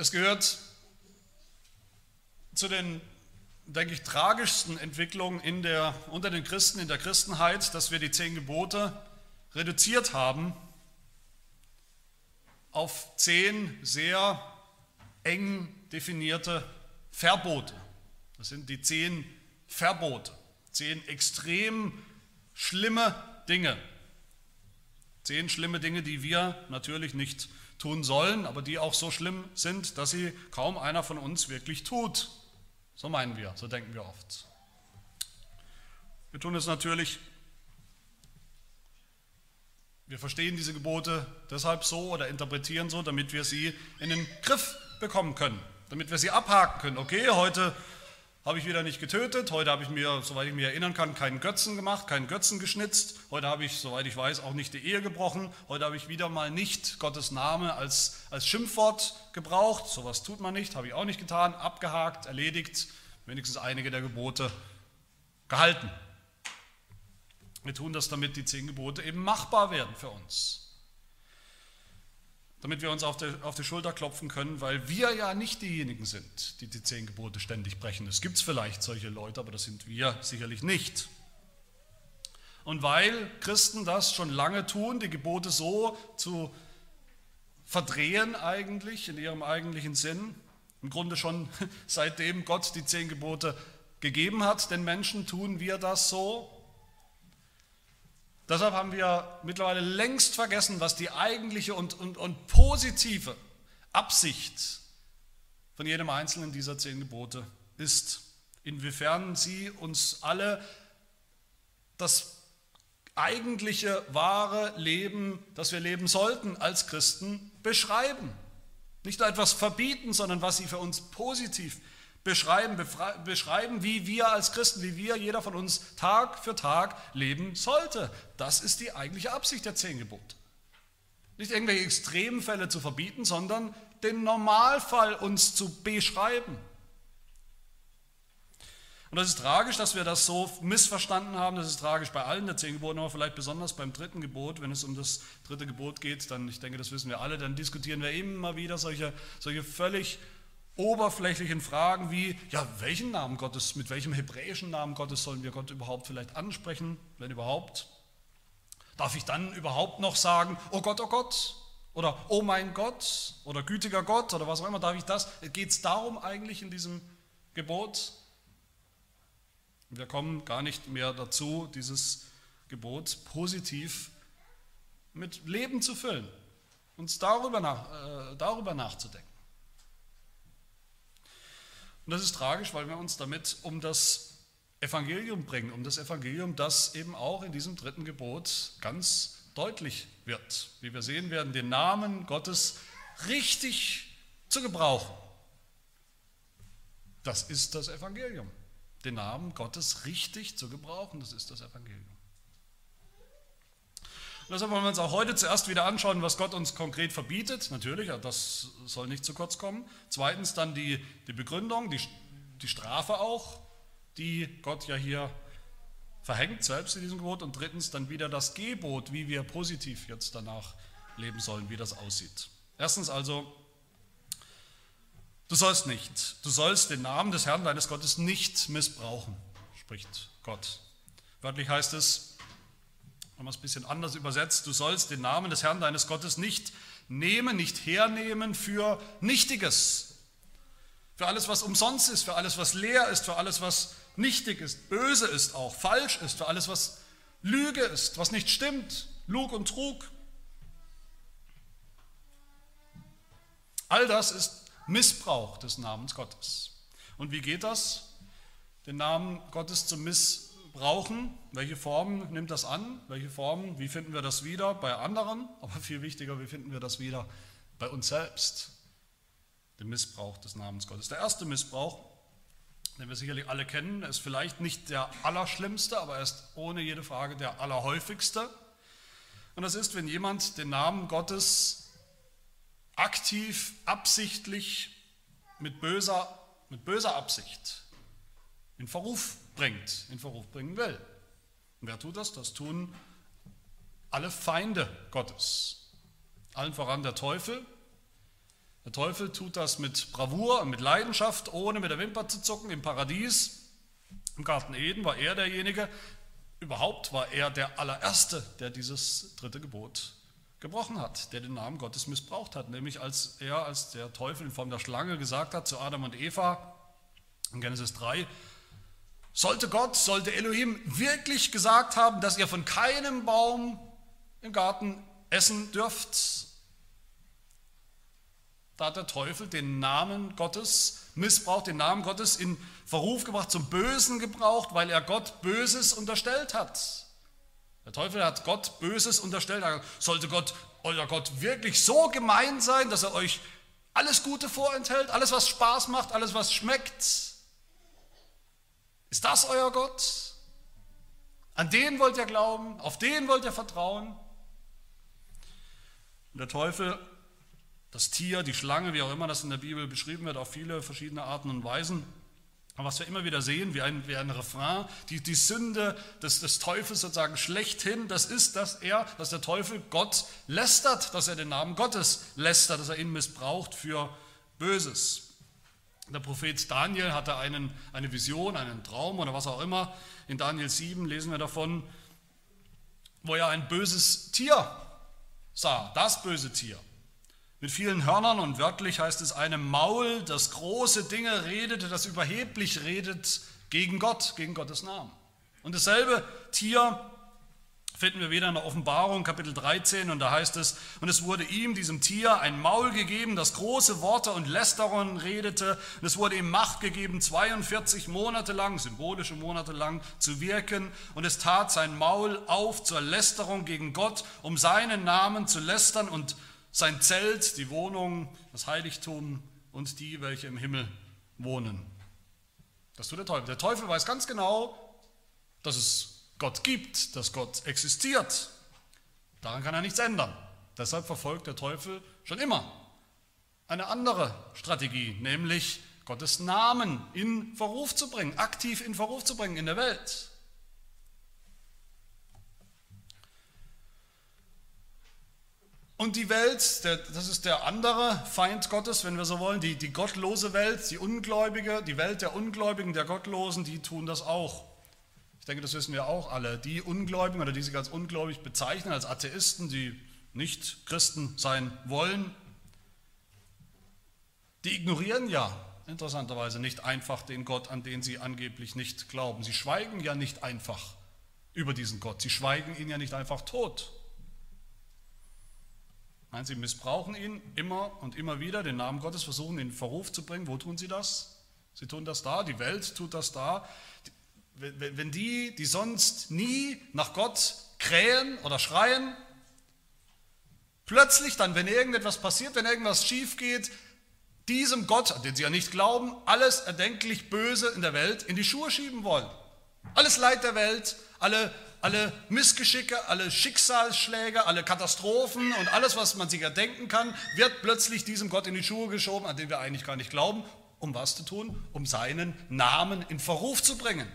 Es gehört zu den, denke ich, tragischsten Entwicklungen in der, unter den Christen, in der Christenheit, dass wir die zehn Gebote reduziert haben auf zehn sehr eng definierte Verbote. Das sind die zehn Verbote, zehn extrem schlimme Dinge. Zehn schlimme Dinge, die wir natürlich nicht tun sollen, aber die auch so schlimm sind, dass sie kaum einer von uns wirklich tut. So meinen wir, so denken wir oft. Wir tun es natürlich, wir verstehen diese Gebote deshalb so oder interpretieren so, damit wir sie in den Griff bekommen können, damit wir sie abhaken können. Okay, heute habe ich wieder nicht getötet. Heute habe ich mir, soweit ich mich erinnern kann, keinen Götzen gemacht, keinen Götzen geschnitzt. Heute habe ich, soweit ich weiß, auch nicht die Ehe gebrochen. Heute habe ich wieder mal nicht Gottes Name als, als Schimpfwort gebraucht. Sowas tut man nicht, habe ich auch nicht getan. Abgehakt, erledigt, wenigstens einige der Gebote gehalten. Wir tun das, damit die zehn Gebote eben machbar werden für uns damit wir uns auf die, auf die Schulter klopfen können, weil wir ja nicht diejenigen sind, die die zehn Gebote ständig brechen. Es gibt vielleicht solche Leute, aber das sind wir sicherlich nicht. Und weil Christen das schon lange tun, die Gebote so zu verdrehen eigentlich in ihrem eigentlichen Sinn, im Grunde schon seitdem Gott die zehn Gebote gegeben hat, den Menschen tun wir das so, Deshalb haben wir mittlerweile längst vergessen, was die eigentliche und, und, und positive Absicht von jedem einzelnen dieser zehn Gebote ist. Inwiefern sie uns alle das eigentliche wahre Leben, das wir leben sollten als Christen, beschreiben. Nicht nur etwas verbieten, sondern was sie für uns positiv beschreiben, beschreiben, wie wir als Christen, wie wir, jeder von uns Tag für Tag leben sollte. Das ist die eigentliche Absicht der zehn Gebote. Nicht irgendwelche Extremfälle zu verbieten, sondern den Normalfall uns zu beschreiben. Und das ist tragisch, dass wir das so missverstanden haben. Das ist tragisch bei allen der zehn Geboten, aber vielleicht besonders beim dritten Gebot. Wenn es um das dritte Gebot geht, dann, ich denke, das wissen wir alle, dann diskutieren wir immer wieder solche, solche völlig oberflächlichen Fragen wie, ja, welchen Namen Gottes, mit welchem hebräischen Namen Gottes sollen wir Gott überhaupt vielleicht ansprechen, wenn überhaupt? Darf ich dann überhaupt noch sagen, oh Gott, oh Gott? Oder oh mein Gott? Oder gütiger Gott? Oder was auch immer, darf ich das? Geht es darum eigentlich in diesem Gebot? Wir kommen gar nicht mehr dazu, dieses Gebot positiv mit Leben zu füllen, uns darüber, nach, äh, darüber nachzudenken. Und das ist tragisch, weil wir uns damit um das Evangelium bringen, um das Evangelium, das eben auch in diesem dritten Gebot ganz deutlich wird. Wie wir sehen werden, den Namen Gottes richtig zu gebrauchen. Das ist das Evangelium. Den Namen Gottes richtig zu gebrauchen, das ist das Evangelium. Deshalb wollen wir uns auch heute zuerst wieder anschauen, was Gott uns konkret verbietet. Natürlich, das soll nicht zu kurz kommen. Zweitens dann die, die Begründung, die, die Strafe auch, die Gott ja hier verhängt, selbst in diesem Gebot. Und drittens dann wieder das Gebot, wie wir positiv jetzt danach leben sollen, wie das aussieht. Erstens also, du sollst nicht, du sollst den Namen des Herrn deines Gottes nicht missbrauchen, spricht Gott. Wörtlich heißt es, wenn man es ein bisschen anders übersetzt, du sollst den Namen des Herrn deines Gottes nicht nehmen, nicht hernehmen für Nichtiges, für alles, was umsonst ist, für alles, was leer ist, für alles, was nichtig ist, böse ist auch, falsch ist, für alles, was Lüge ist, was nicht stimmt, Lug und Trug. All das ist Missbrauch des Namens Gottes. Und wie geht das? Den Namen Gottes zu missbrauchen brauchen. Welche Formen nimmt das an? Welche Formen, wie finden wir das wieder bei anderen? Aber viel wichtiger, wie finden wir das wieder bei uns selbst? Den Missbrauch des Namens Gottes. Der erste Missbrauch, den wir sicherlich alle kennen, ist vielleicht nicht der allerschlimmste, aber er ist ohne jede Frage der allerhäufigste. Und das ist, wenn jemand den Namen Gottes aktiv, absichtlich, mit böser, mit böser Absicht in Verruf bringt, in Verruf bringen will. Und wer tut das? Das tun alle Feinde Gottes. Allen voran der Teufel. Der Teufel tut das mit Bravour und mit Leidenschaft, ohne mit der Wimper zu zucken. Im Paradies, im Garten Eden, war er derjenige, überhaupt war er der allererste, der dieses dritte Gebot gebrochen hat, der den Namen Gottes missbraucht hat, nämlich als er, als der Teufel in Form der Schlange gesagt hat zu Adam und Eva in Genesis 3, sollte Gott, sollte Elohim wirklich gesagt haben, dass ihr von keinem Baum im Garten essen dürft, da hat der Teufel den Namen Gottes missbraucht, den Namen Gottes in Verruf gebracht, zum Bösen gebraucht, weil er Gott Böses unterstellt hat. Der Teufel hat Gott Böses unterstellt. Sollte Gott, euer Gott wirklich so gemein sein, dass er euch alles Gute vorenthält, alles was Spaß macht, alles was schmeckt? Ist das euer Gott? An den wollt ihr glauben, auf den wollt ihr vertrauen? Und der Teufel, das Tier, die Schlange, wie auch immer das in der Bibel beschrieben wird, auf viele verschiedene Arten und Weisen, aber was wir immer wieder sehen, wie ein, wie ein Refrain, die, die Sünde des, des Teufels sozusagen schlechthin, das ist, dass er, dass der Teufel Gott lästert, dass er den Namen Gottes lästert, dass er ihn missbraucht für Böses. Der Prophet Daniel hatte einen, eine Vision, einen Traum oder was auch immer. In Daniel 7 lesen wir davon, wo er ein böses Tier sah, das böse Tier mit vielen Hörnern und wörtlich heißt es einem Maul, das große Dinge redete, das überheblich redet gegen Gott, gegen Gottes Namen. Und dasselbe Tier finden wir wieder in der Offenbarung, Kapitel 13, und da heißt es, und es wurde ihm, diesem Tier, ein Maul gegeben, das große Worte und Lästerungen redete, und es wurde ihm Macht gegeben, 42 Monate lang, symbolische Monate lang, zu wirken, und es tat sein Maul auf zur Lästerung gegen Gott, um seinen Namen zu lästern und sein Zelt, die Wohnung, das Heiligtum und die, welche im Himmel wohnen. Das tut der Teufel. Der Teufel weiß ganz genau, dass es Gott gibt, dass Gott existiert. Daran kann er nichts ändern. Deshalb verfolgt der Teufel schon immer eine andere Strategie, nämlich Gottes Namen in Verruf zu bringen, aktiv in Verruf zu bringen in der Welt. Und die Welt, das ist der andere Feind Gottes, wenn wir so wollen, die, die gottlose Welt, die Ungläubige, die Welt der Ungläubigen, der Gottlosen, die tun das auch. Denke, das wissen wir auch alle. Die Ungläubigen oder die sich als ungläubig bezeichnen, als Atheisten, die nicht Christen sein wollen, die ignorieren ja interessanterweise nicht einfach den Gott, an den sie angeblich nicht glauben. Sie schweigen ja nicht einfach über diesen Gott. Sie schweigen ihn ja nicht einfach tot. Nein, sie missbrauchen ihn immer und immer wieder, den Namen Gottes, versuchen ihn in Verruf zu bringen. Wo tun sie das? Sie tun das da, die Welt tut das da. Wenn die, die sonst nie nach Gott krähen oder schreien, plötzlich dann, wenn irgendetwas passiert, wenn irgendwas schief geht, diesem Gott, an den sie ja nicht glauben, alles erdenklich Böse in der Welt in die Schuhe schieben wollen. Alles Leid der Welt, alle alle Missgeschicke, alle Schicksalsschläge, alle Katastrophen und alles, was man sich erdenken kann, wird plötzlich diesem Gott in die Schuhe geschoben, an den wir eigentlich gar nicht glauben. Um was zu tun? Um seinen Namen in Verruf zu bringen.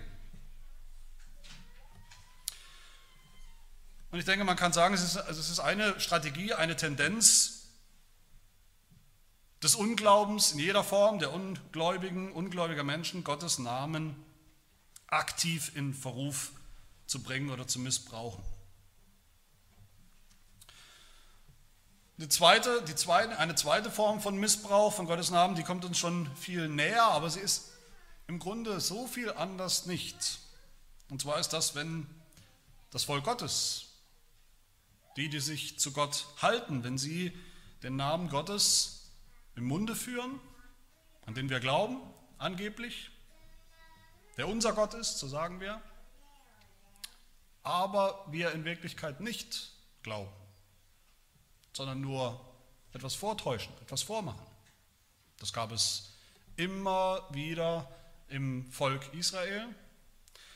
Und ich denke, man kann sagen, es ist, also es ist eine Strategie, eine Tendenz des Unglaubens in jeder Form, der ungläubigen, ungläubiger Menschen, Gottes Namen aktiv in Verruf zu bringen oder zu missbrauchen. Die zweite, die zweite, eine zweite Form von Missbrauch von Gottes Namen, die kommt uns schon viel näher, aber sie ist im Grunde so viel anders nicht. Und zwar ist das, wenn das Volk Gottes, die, die sich zu Gott halten, wenn sie den Namen Gottes im Munde führen, an den wir glauben, angeblich, der unser Gott ist, so sagen wir, aber wir in Wirklichkeit nicht glauben, sondern nur etwas vortäuschen, etwas vormachen. Das gab es immer wieder im Volk Israel.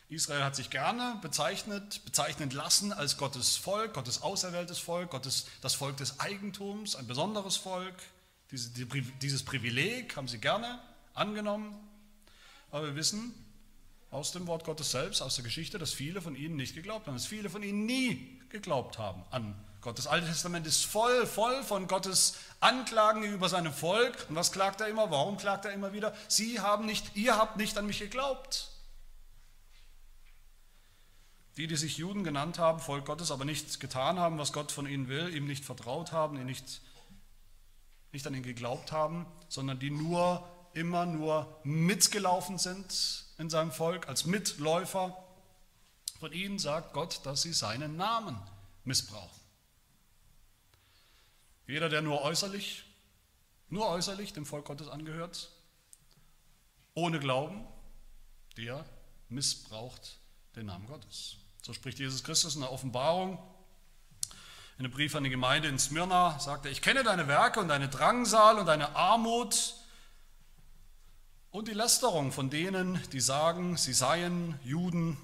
Israel hat sich gerne bezeichnet, bezeichnen lassen als Gottes Volk, Gottes auserwähltes Volk, Gottes, das Volk des Eigentums, ein besonderes Volk. Diese, die, dieses Privileg haben sie gerne angenommen. Aber wir wissen, aus dem Wort Gottes selbst, aus der Geschichte, dass viele von ihnen nicht geglaubt haben, dass viele von ihnen nie geglaubt haben an Gott. Das Alte Testament ist voll, voll von Gottes Anklagen über seinem Volk. Und was klagt er immer? Warum klagt er immer wieder? Sie haben nicht, ihr habt nicht an mich geglaubt. Die, die sich Juden genannt haben, Volk Gottes, aber nicht getan haben, was Gott von ihnen will, ihm nicht vertraut haben, ihn nicht, nicht an ihn geglaubt haben, sondern die nur immer nur mitgelaufen sind in seinem Volk, als Mitläufer. Von ihnen sagt Gott, dass sie seinen Namen missbrauchen. Jeder, der nur äußerlich, nur äußerlich dem Volk Gottes angehört, ohne Glauben, der missbraucht den Namen Gottes. So spricht Jesus Christus in der Offenbarung. In einem Brief an die Gemeinde in Smyrna sagt er, ich kenne deine Werke und deine Drangsal und deine Armut und die Lästerung von denen, die sagen, sie seien Juden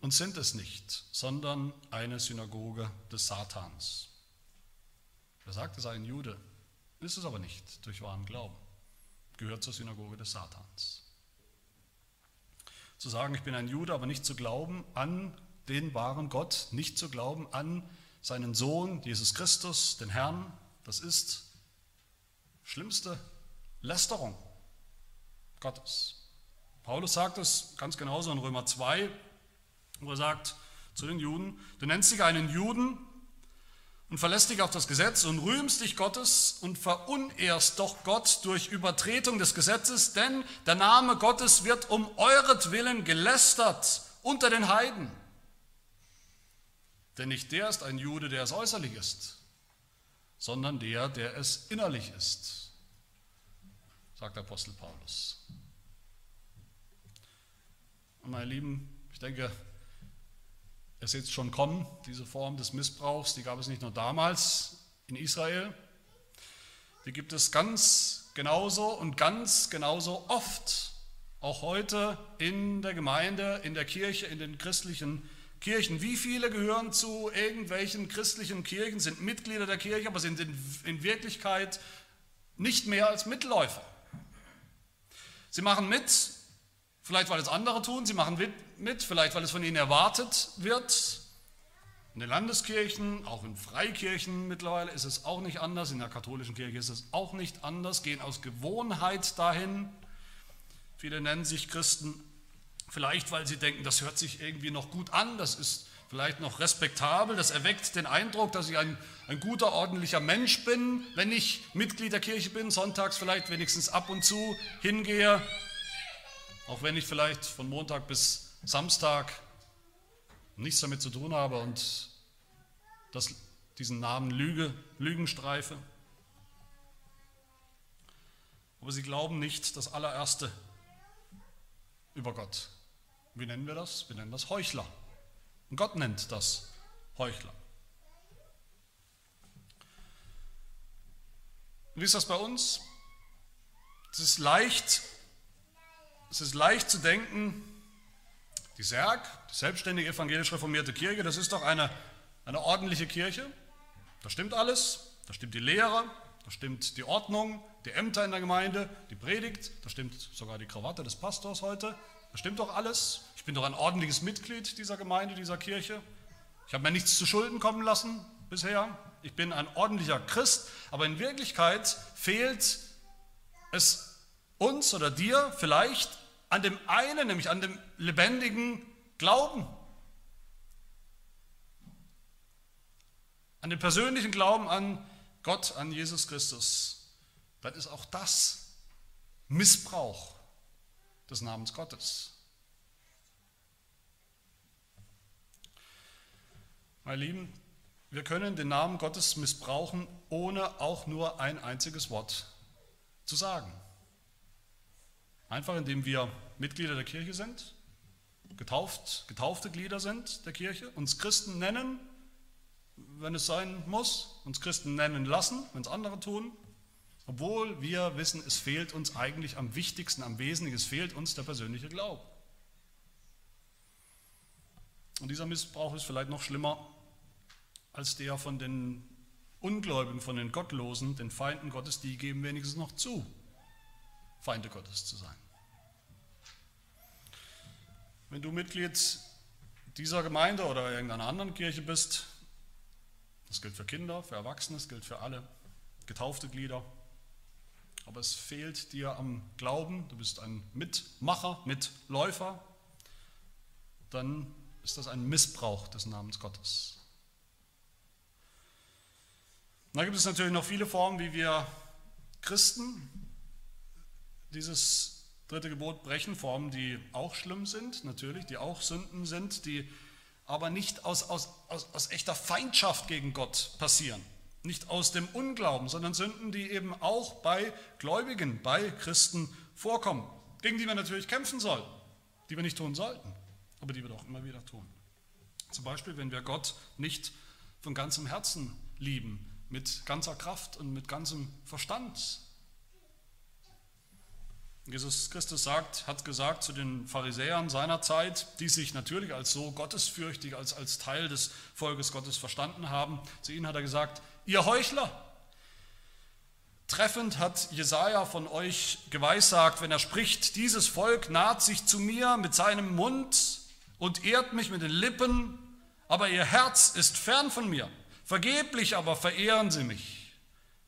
und sind es nicht, sondern eine Synagoge des Satans. Er sagt, er sei ein Jude, ist es aber nicht durch wahren Glauben, gehört zur Synagoge des Satans. Zu sagen, ich bin ein Jude, aber nicht zu glauben an den wahren Gott, nicht zu glauben an seinen Sohn, Jesus Christus, den Herrn, das ist schlimmste Lästerung Gottes. Paulus sagt es ganz genauso in Römer 2, wo er sagt zu den Juden, du nennst dich einen Juden und verlässt dich auf das Gesetz und rühmst dich Gottes und verunehrst doch Gott durch Übertretung des Gesetzes, denn der Name Gottes wird um euretwillen gelästert unter den Heiden. Denn nicht der ist ein Jude, der es äußerlich ist, sondern der, der es innerlich ist, sagt Apostel Paulus. Und meine Lieben, ich denke, ihr seht es schon kommen, diese Form des Missbrauchs, die gab es nicht nur damals in Israel, die gibt es ganz genauso und ganz genauso oft, auch heute in der Gemeinde, in der Kirche, in den christlichen Kirchen. Wie viele gehören zu irgendwelchen christlichen Kirchen, sind Mitglieder der Kirche, aber sind in, in Wirklichkeit nicht mehr als Mitläufer. Sie machen mit, vielleicht weil es andere tun, sie machen mit, vielleicht weil es von ihnen erwartet wird. In den Landeskirchen, auch in Freikirchen mittlerweile ist es auch nicht anders, in der katholischen Kirche ist es auch nicht anders, gehen aus Gewohnheit dahin. Viele nennen sich Christen, Vielleicht, weil sie denken, das hört sich irgendwie noch gut an, das ist vielleicht noch respektabel, das erweckt den Eindruck, dass ich ein, ein guter, ordentlicher Mensch bin, wenn ich Mitglied der Kirche bin, sonntags vielleicht wenigstens ab und zu hingehe, auch wenn ich vielleicht von Montag bis Samstag nichts damit zu tun habe und das, diesen Namen Lüge, Lügen streife. Aber sie glauben nicht das allererste über Gott. Wie nennen wir das? Wir nennen das Heuchler. Und Gott nennt das Heuchler. Wie ist das bei uns? Es ist leicht, es ist leicht zu denken, die SERG, die selbstständige evangelisch reformierte Kirche, das ist doch eine, eine ordentliche Kirche. Da stimmt alles, da stimmt die Lehre, da stimmt die Ordnung, die Ämter in der Gemeinde, die Predigt, da stimmt sogar die Krawatte des Pastors heute, das stimmt doch alles. Ich bin doch ein ordentliches Mitglied dieser Gemeinde, dieser Kirche. Ich habe mir nichts zu Schulden kommen lassen bisher. Ich bin ein ordentlicher Christ, aber in Wirklichkeit fehlt es uns oder dir vielleicht an dem einen, nämlich an dem lebendigen Glauben. An dem persönlichen Glauben an Gott, an Jesus Christus. Dann ist auch das Missbrauch des Namens Gottes. Meine Lieben, wir können den Namen Gottes missbrauchen, ohne auch nur ein einziges Wort zu sagen. Einfach indem wir Mitglieder der Kirche sind, getauft, getaufte Glieder sind der Kirche, uns Christen nennen, wenn es sein muss, uns Christen nennen lassen, wenn es andere tun, obwohl wir wissen, es fehlt uns eigentlich am wichtigsten, am Wesentlichen, es fehlt uns der persönliche Glaube. Und dieser Missbrauch ist vielleicht noch schlimmer als der von den Ungläubigen, von den Gottlosen, den Feinden Gottes, die geben wenigstens noch zu, Feinde Gottes zu sein. Wenn du Mitglied dieser Gemeinde oder irgendeiner anderen Kirche bist, Das gilt für Kinder, für Erwachsene, das gilt für alle getaufte Glieder. Aber es fehlt dir am Glauben, du bist ein Mitmacher, Mitläufer, dann ist das ein Missbrauch des Namens Gottes. Da gibt es natürlich noch viele Formen, wie wir Christen dieses dritte Gebot brechen, Formen, die auch schlimm sind, natürlich, die auch Sünden sind, die aber nicht aus, aus, aus, aus echter Feindschaft gegen Gott passieren, nicht aus dem Unglauben, sondern Sünden, die eben auch bei Gläubigen, bei Christen vorkommen, gegen die wir natürlich kämpfen sollten, die wir nicht tun sollten, aber die wir doch immer wieder tun. Zum Beispiel, wenn wir Gott nicht von ganzem Herzen lieben, mit ganzer Kraft und mit ganzem Verstand, Jesus Christus sagt, hat gesagt zu den Pharisäern seiner Zeit, die sich natürlich als so gottesfürchtig, als, als Teil des Volkes Gottes verstanden haben, zu ihnen hat er gesagt, ihr Heuchler, Treffend hat Jesaja von euch geweissagt, wenn er spricht: Dieses Volk naht sich zu mir mit seinem Mund und ehrt mich mit den Lippen, aber ihr Herz ist fern von mir. Vergeblich aber verehren sie mich,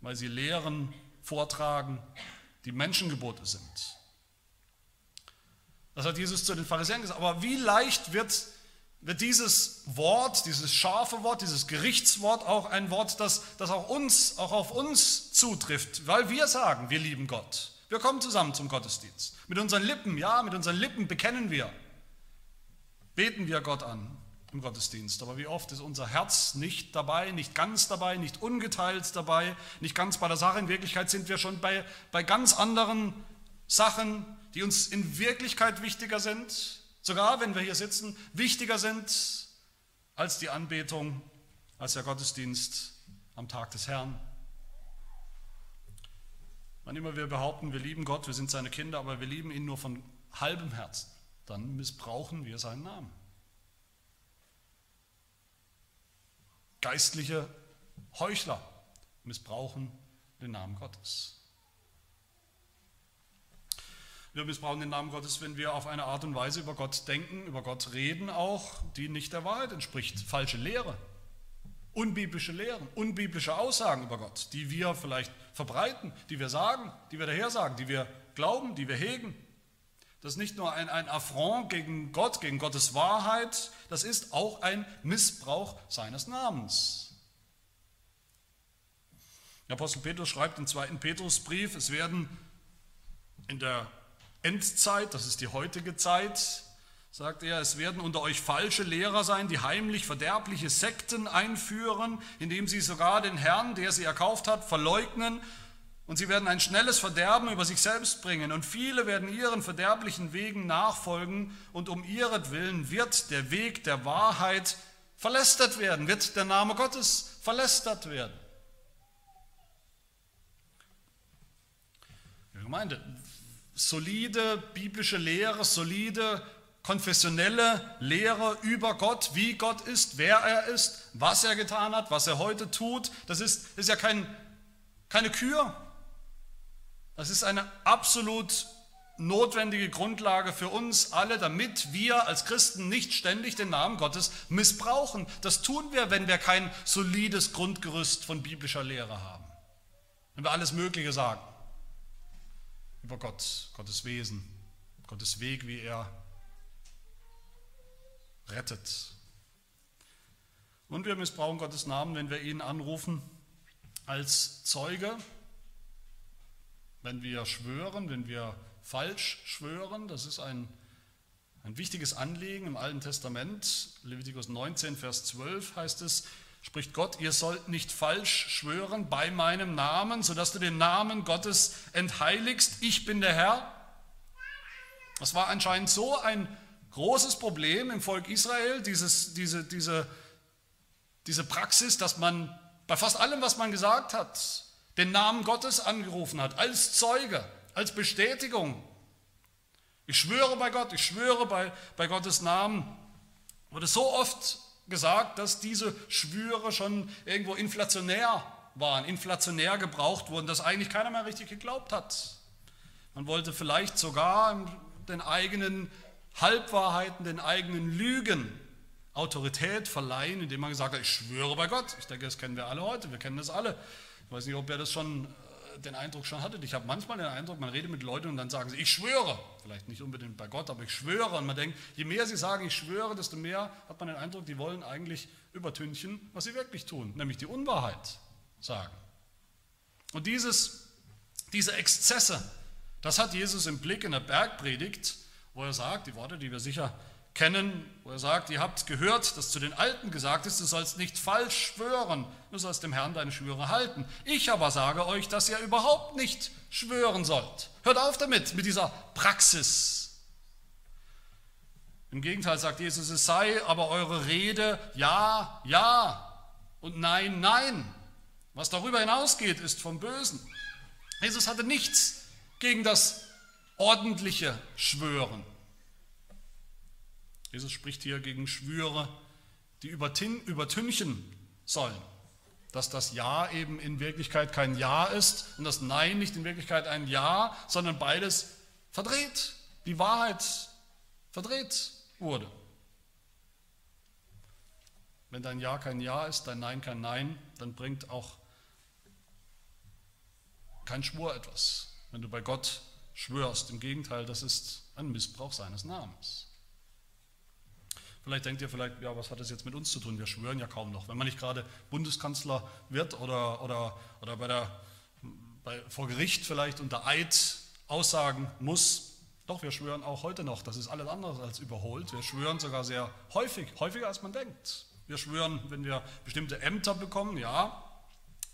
weil sie Lehren vortragen, die Menschengebote sind. Das hat Jesus zu den Pharisäern gesagt. Aber wie leicht wird, wird dieses Wort, dieses scharfe Wort, dieses Gerichtswort auch ein Wort, das, das auch uns, auch auf uns zutrifft, weil wir sagen, wir lieben Gott. Wir kommen zusammen zum Gottesdienst. Mit unseren Lippen, ja, mit unseren Lippen bekennen wir, beten wir Gott an im Gottesdienst. Aber wie oft ist unser Herz nicht dabei, nicht ganz dabei, nicht ungeteilt dabei, nicht ganz bei der Sache. In Wirklichkeit sind wir schon bei, bei ganz anderen Sachen, die uns in Wirklichkeit wichtiger sind, sogar wenn wir hier sitzen, wichtiger sind als die Anbetung, als der Gottesdienst am Tag des Herrn. Wann immer wir behaupten, wir lieben Gott, wir sind seine Kinder, aber wir lieben ihn nur von halbem Herzen, dann missbrauchen wir seinen Namen. Geistliche Heuchler missbrauchen den Namen Gottes. Wir missbrauchen den Namen Gottes, wenn wir auf eine Art und Weise über Gott denken, über Gott reden auch, die nicht der Wahrheit entspricht. Falsche Lehre, unbiblische Lehren, unbiblische Aussagen über Gott, die wir vielleicht verbreiten, die wir sagen, die wir daher sagen, die wir glauben, die wir hegen. Das ist nicht nur ein, ein Affront gegen Gott, gegen Gottes Wahrheit, das ist auch ein Missbrauch seines Namens. Der Apostel Petrus schreibt im zweiten Petrusbrief, es werden in der Endzeit, das ist die heutige Zeit, sagt er, es werden unter euch falsche Lehrer sein, die heimlich verderbliche Sekten einführen, indem sie sogar den Herrn, der sie erkauft hat, verleugnen und sie werden ein schnelles Verderben über sich selbst bringen. Und viele werden ihren verderblichen Wegen nachfolgen. Und um ihretwillen wird der Weg der Wahrheit verlästert werden, wird der Name Gottes verlästert werden. Gemeinde, solide biblische Lehre, solide konfessionelle Lehre über Gott, wie Gott ist, wer er ist, was er getan hat, was er heute tut, das ist, ist ja kein, keine Kür, das ist eine absolut notwendige Grundlage für uns alle, damit wir als Christen nicht ständig den Namen Gottes missbrauchen. Das tun wir, wenn wir kein solides Grundgerüst von biblischer Lehre haben. Wenn wir alles Mögliche sagen über Gott, Gottes Wesen, Gottes Weg, wie er rettet. Und wir missbrauchen Gottes Namen, wenn wir ihn anrufen als Zeuge wenn wir schwören, wenn wir falsch schwören, das ist ein, ein wichtiges Anliegen im Alten Testament. Levitikus 19, Vers 12 heißt es, spricht Gott, ihr sollt nicht falsch schwören bei meinem Namen, sodass du den Namen Gottes entheiligst. Ich bin der Herr. Das war anscheinend so ein großes Problem im Volk Israel, dieses, diese, diese, diese Praxis, dass man bei fast allem, was man gesagt hat, den Namen Gottes angerufen hat, als Zeuge, als Bestätigung. Ich schwöre bei Gott, ich schwöre bei, bei Gottes Namen. Wurde so oft gesagt, dass diese Schwüre schon irgendwo inflationär waren, inflationär gebraucht wurden, dass eigentlich keiner mehr richtig geglaubt hat. Man wollte vielleicht sogar den eigenen Halbwahrheiten, den eigenen Lügen Autorität verleihen, indem man gesagt hat, ich schwöre bei Gott. Ich denke, das kennen wir alle heute, wir kennen das alle. Ich weiß nicht, ob ihr das schon äh, den Eindruck schon hattet. Ich habe manchmal den Eindruck, man redet mit Leuten und dann sagen sie, ich schwöre. Vielleicht nicht unbedingt bei Gott, aber ich schwöre. Und man denkt, je mehr sie sagen, ich schwöre, desto mehr hat man den Eindruck, die wollen eigentlich übertünchen, was sie wirklich tun, nämlich die Unwahrheit sagen. Und dieses, diese Exzesse, das hat Jesus im Blick in der Bergpredigt, wo er sagt, die Worte, die wir sicher kennen, wo er sagt, ihr habt gehört, dass zu den Alten gesagt ist, du sollst nicht falsch schwören, du sollst dem Herrn deine Schwüre halten. Ich aber sage euch, dass ihr überhaupt nicht schwören sollt. Hört auf damit, mit dieser Praxis. Im Gegenteil sagt Jesus, es sei aber eure Rede ja, ja und nein, nein. Was darüber hinausgeht, ist vom Bösen. Jesus hatte nichts gegen das ordentliche Schwören. Jesus spricht hier gegen Schwüre, die übertünchen sollen, dass das Ja eben in Wirklichkeit kein Ja ist und das Nein nicht in Wirklichkeit ein Ja, sondern beides verdreht, die Wahrheit verdreht wurde. Wenn dein Ja kein Ja ist, dein Nein kein Nein, dann bringt auch kein Schwur etwas. Wenn du bei Gott schwörst, im Gegenteil, das ist ein Missbrauch seines Namens. Vielleicht denkt ihr vielleicht, ja, was hat das jetzt mit uns zu tun? Wir schwören ja kaum noch. Wenn man nicht gerade Bundeskanzler wird oder, oder, oder bei der, bei, vor Gericht vielleicht unter Eid aussagen muss, doch, wir schwören auch heute noch. Das ist alles andere als überholt. Wir schwören sogar sehr häufig, häufiger als man denkt. Wir schwören, wenn wir bestimmte Ämter bekommen, ja,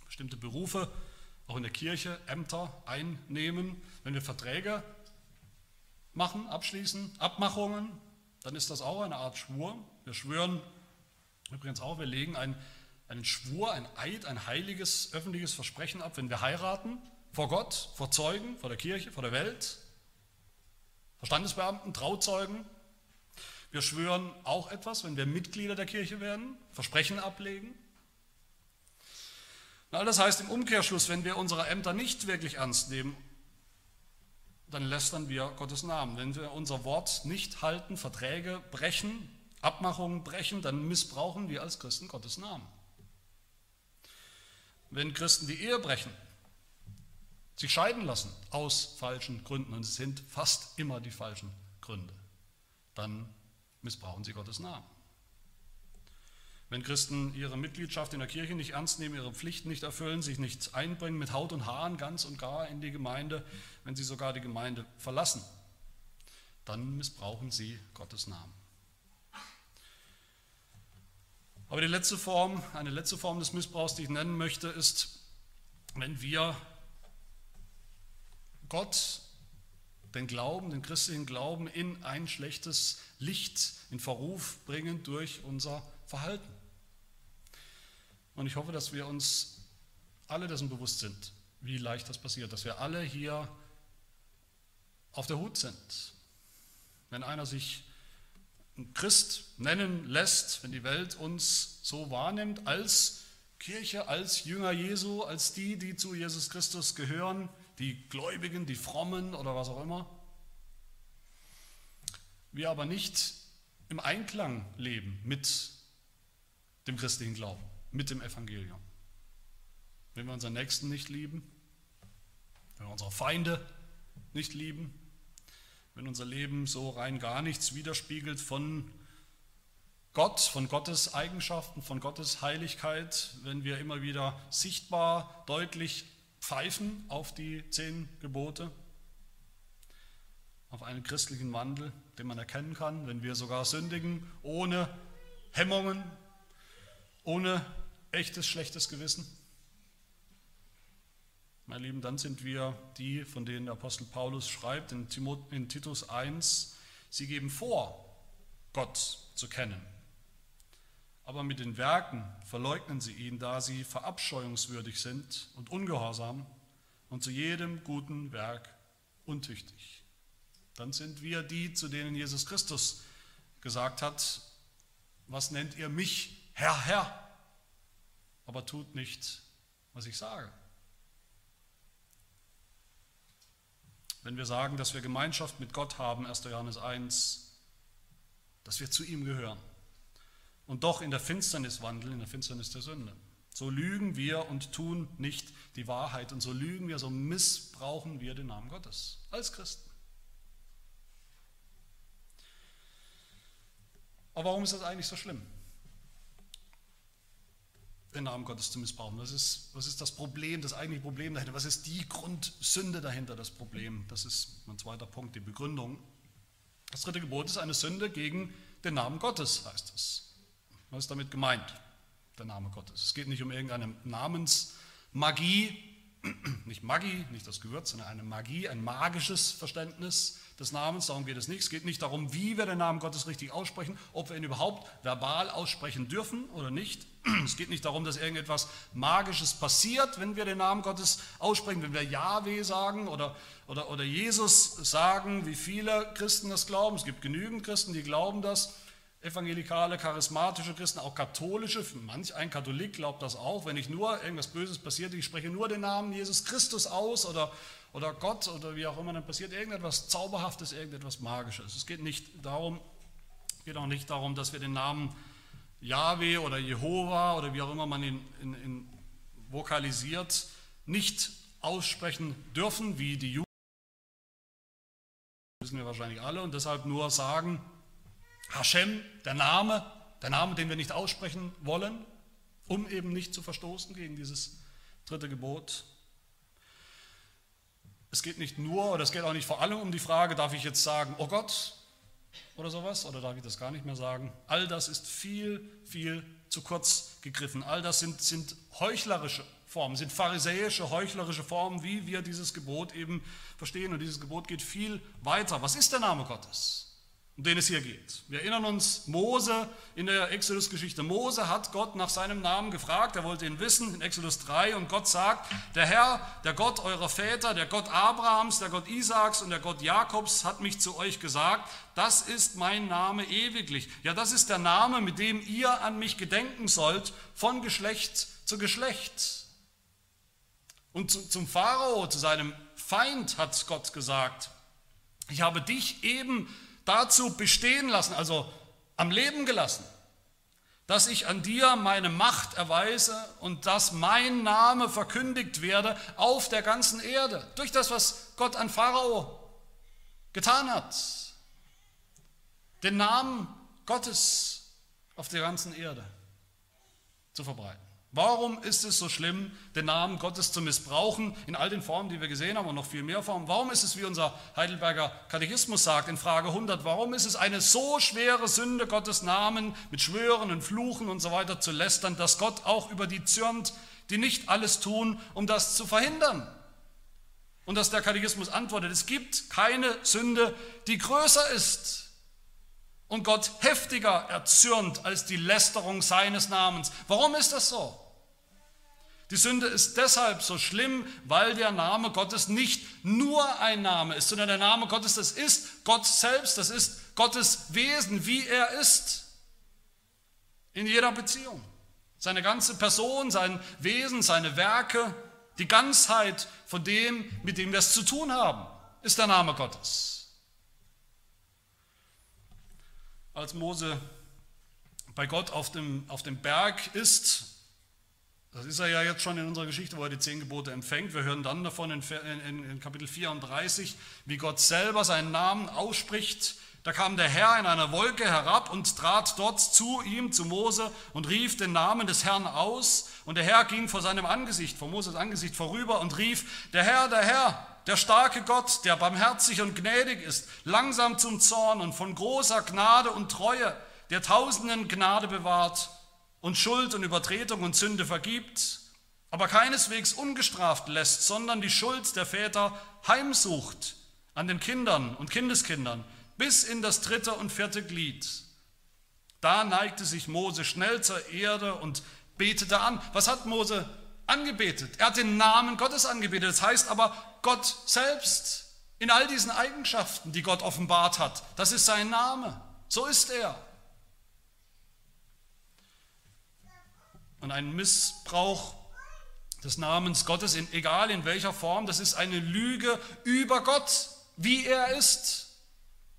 bestimmte Berufe, auch in der Kirche Ämter einnehmen, wenn wir Verträge machen, abschließen, Abmachungen, dann ist das auch eine Art Schwur. Wir schwören übrigens auch, wir legen einen, einen Schwur, ein Eid, ein heiliges öffentliches Versprechen ab, wenn wir heiraten, vor Gott, vor Zeugen, vor der Kirche, vor der Welt, vor Standesbeamten, Trauzeugen. Wir schwören auch etwas, wenn wir Mitglieder der Kirche werden, Versprechen ablegen. all das heißt im Umkehrschluss, wenn wir unsere Ämter nicht wirklich ernst nehmen dann lästern wir Gottes Namen. Wenn wir unser Wort nicht halten, Verträge brechen, Abmachungen brechen, dann missbrauchen wir als Christen Gottes Namen. Wenn Christen die Ehe brechen, sich scheiden lassen aus falschen Gründen, und es sind fast immer die falschen Gründe, dann missbrauchen sie Gottes Namen. Wenn Christen ihre Mitgliedschaft in der Kirche nicht ernst nehmen, ihre Pflichten nicht erfüllen, sich nicht einbringen mit Haut und Haaren ganz und gar in die Gemeinde, wenn sie sogar die Gemeinde verlassen, dann missbrauchen sie Gottes Namen. Aber die letzte Form, eine letzte Form des Missbrauchs, die ich nennen möchte, ist, wenn wir Gott, den Glauben, den christlichen Glauben in ein schlechtes Licht, in Verruf bringen durch unser Verhalten. Und ich hoffe, dass wir uns alle dessen bewusst sind, wie leicht das passiert, dass wir alle hier auf der Hut sind. Wenn einer sich ein Christ nennen lässt, wenn die Welt uns so wahrnimmt als Kirche, als Jünger Jesu, als die, die zu Jesus Christus gehören, die Gläubigen, die Frommen oder was auch immer, wir aber nicht im Einklang leben mit dem christlichen Glauben mit dem Evangelium. Wenn wir unseren Nächsten nicht lieben, wenn wir unsere Feinde nicht lieben, wenn unser Leben so rein gar nichts widerspiegelt von Gott, von Gottes Eigenschaften, von Gottes Heiligkeit, wenn wir immer wieder sichtbar, deutlich pfeifen auf die zehn Gebote, auf einen christlichen Wandel, den man erkennen kann, wenn wir sogar sündigen ohne Hemmungen, ohne echtes schlechtes Gewissen? Meine Lieben, dann sind wir die, von denen der Apostel Paulus schreibt in, in Titus 1, sie geben vor, Gott zu kennen. Aber mit den Werken verleugnen sie ihn, da sie verabscheuungswürdig sind und ungehorsam und zu jedem guten Werk untüchtig. Dann sind wir die, zu denen Jesus Christus gesagt hat, was nennt ihr mich Herr, Herr, aber tut nicht, was ich sage. Wenn wir sagen, dass wir Gemeinschaft mit Gott haben, 1. Johannes 1, dass wir zu ihm gehören, und doch in der Finsternis wandeln, in der Finsternis der Sünde. So lügen wir und tun nicht die Wahrheit und so lügen wir, so missbrauchen wir den Namen Gottes als Christen. Aber warum ist das eigentlich so schlimm? Den Namen Gottes zu missbrauchen. Was ist, was ist das Problem, das eigentliche Problem dahinter? Was ist die Grundsünde dahinter, das Problem? Das ist mein zweiter Punkt, die Begründung. Das dritte Gebot ist eine Sünde gegen den Namen Gottes, heißt es. Was ist damit gemeint? Der Name Gottes. Es geht nicht um irgendeine Namensmagie, nicht Magie, nicht das Gewürz, sondern eine Magie, ein magisches Verständnis des Namens, darum geht es nicht. Es geht nicht darum, wie wir den Namen Gottes richtig aussprechen, ob wir ihn überhaupt verbal aussprechen dürfen oder nicht. Es geht nicht darum, dass irgendetwas Magisches passiert, wenn wir den Namen Gottes aussprechen, wenn wir Yahweh sagen oder, oder, oder Jesus sagen, wie viele Christen das glauben. Es gibt genügend Christen, die glauben das evangelikale, charismatische Christen, auch katholische, manch ein Katholik glaubt das auch, wenn ich nur irgendwas Böses passiert, ich spreche nur den Namen Jesus Christus aus oder, oder Gott oder wie auch immer, dann passiert irgendetwas Zauberhaftes, irgendetwas Magisches. Es geht nicht darum, geht auch nicht darum, dass wir den Namen Yahweh oder Jehova oder wie auch immer man ihn in, in vokalisiert, nicht aussprechen dürfen, wie die Juden, wissen wir wahrscheinlich alle, und deshalb nur sagen, Hashem, der Name, der Name, den wir nicht aussprechen wollen, um eben nicht zu verstoßen gegen dieses dritte Gebot. Es geht nicht nur, oder es geht auch nicht vor allem um die Frage, darf ich jetzt sagen, oh Gott oder sowas, oder darf ich das gar nicht mehr sagen? All das ist viel, viel zu kurz gegriffen. All das sind, sind heuchlerische Formen, sind pharisäische, heuchlerische Formen, wie wir dieses Gebot eben verstehen. Und dieses Gebot geht viel weiter. Was ist der Name Gottes? Um den es hier geht. Wir erinnern uns, Mose in der Exodus-Geschichte. Mose hat Gott nach seinem Namen gefragt, er wollte ihn wissen in Exodus 3 und Gott sagt, der Herr, der Gott eurer Väter, der Gott Abrahams, der Gott Isaaks und der Gott Jakobs hat mich zu euch gesagt, das ist mein Name ewiglich. Ja, das ist der Name, mit dem ihr an mich gedenken sollt, von Geschlecht zu Geschlecht. Und zum Pharao, zu seinem Feind hat Gott gesagt, ich habe dich eben dazu bestehen lassen, also am Leben gelassen, dass ich an dir meine Macht erweise und dass mein Name verkündigt werde auf der ganzen Erde, durch das, was Gott an Pharao getan hat. Den Namen Gottes auf der ganzen Erde zu verbreiten. Warum ist es so schlimm, den Namen Gottes zu missbrauchen, in all den Formen, die wir gesehen haben und noch viel mehr Formen? Warum ist es, wie unser Heidelberger Katechismus sagt in Frage 100, warum ist es eine so schwere Sünde, Gottes Namen mit Schwören und Fluchen und so weiter zu lästern, dass Gott auch über die zürnt, die nicht alles tun, um das zu verhindern? Und dass der Katechismus antwortet, es gibt keine Sünde, die größer ist und Gott heftiger erzürnt als die Lästerung seines Namens. Warum ist das so? Die Sünde ist deshalb so schlimm, weil der Name Gottes nicht nur ein Name ist, sondern der Name Gottes, das ist Gott selbst, das ist Gottes Wesen, wie er ist. In jeder Beziehung. Seine ganze Person, sein Wesen, seine Werke, die Ganzheit von dem, mit dem wir es zu tun haben, ist der Name Gottes. Als Mose bei Gott auf dem, auf dem Berg ist, das ist er ja jetzt schon in unserer Geschichte, wo er die zehn Gebote empfängt. Wir hören dann davon in, in, in Kapitel 34, wie Gott selber seinen Namen ausspricht. Da kam der Herr in einer Wolke herab und trat dort zu ihm, zu Mose, und rief den Namen des Herrn aus. Und der Herr ging vor seinem Angesicht, vor Moses Angesicht vorüber und rief, der Herr, der Herr, der starke Gott, der barmherzig und gnädig ist, langsam zum Zorn und von großer Gnade und Treue, der tausenden Gnade bewahrt und Schuld und Übertretung und Sünde vergibt, aber keineswegs ungestraft lässt, sondern die Schuld der Väter heimsucht an den Kindern und Kindeskindern bis in das dritte und vierte Glied. Da neigte sich Mose schnell zur Erde und betete an. Was hat Mose angebetet. Er hat den Namen Gottes angebetet. Das heißt aber Gott selbst in all diesen Eigenschaften, die Gott offenbart hat. Das ist sein Name. So ist er. Und ein Missbrauch des Namens Gottes, in, egal in welcher Form, das ist eine Lüge über Gott, wie er ist,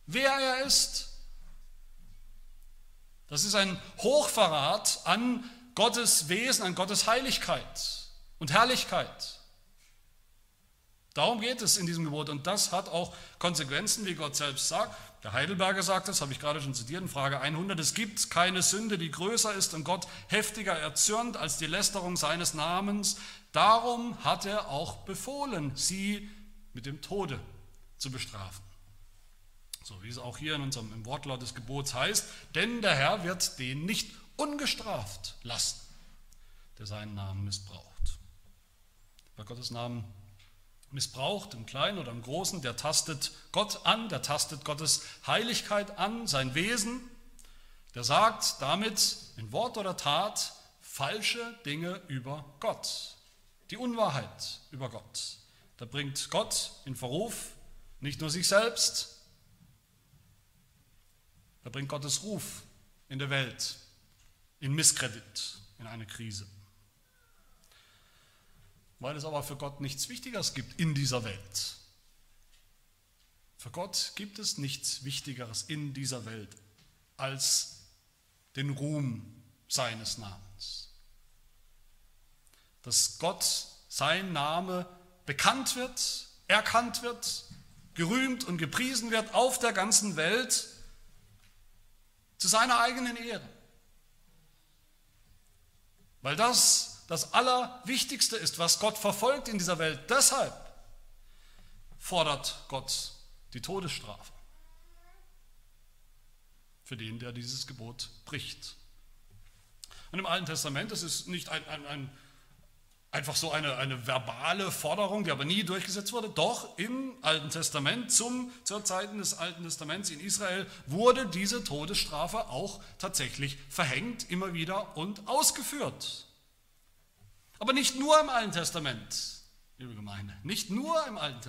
wer er ist. Das ist ein Hochverrat an Gottes Wesen, an Gottes Heiligkeit und Herrlichkeit. Darum geht es in diesem Gebot und das hat auch Konsequenzen, wie Gott selbst sagt. Der Heidelberger sagt das, habe ich gerade schon zitiert in Frage 100. Es gibt keine Sünde, die größer ist und Gott heftiger erzürnt als die Lästerung seines Namens. Darum hat er auch befohlen, sie mit dem Tode zu bestrafen. So wie es auch hier in unserem im Wortlaut des Gebots heißt, denn der Herr wird den nicht ungestraft lassen, der seinen Namen missbraucht. Wer Gottes Namen missbraucht, im Kleinen oder im Großen, der tastet Gott an, der tastet Gottes Heiligkeit an, sein Wesen, der sagt damit in Wort oder Tat falsche Dinge über Gott, die Unwahrheit über Gott. Da bringt Gott in Verruf, nicht nur sich selbst, er bringt Gottes Ruf in der Welt in Misskredit, in eine Krise. Weil es aber für Gott nichts Wichtigeres gibt in dieser Welt. Für Gott gibt es nichts Wichtigeres in dieser Welt als den Ruhm seines Namens. Dass Gott, sein Name bekannt wird, erkannt wird, gerühmt und gepriesen wird auf der ganzen Welt zu seiner eigenen Ehre. Weil das das Allerwichtigste ist, was Gott verfolgt in dieser Welt. Deshalb fordert Gott die Todesstrafe für den, der dieses Gebot bricht. Und im Alten Testament, das ist nicht ein, ein, ein einfach so eine, eine verbale Forderung, die aber nie durchgesetzt wurde. Doch im Alten Testament, zum, zur Zeiten des Alten Testaments in Israel, wurde diese Todesstrafe auch tatsächlich verhängt, immer wieder und ausgeführt. Aber nicht nur im Alten Testament, liebe Gemeinde, nicht nur im Alten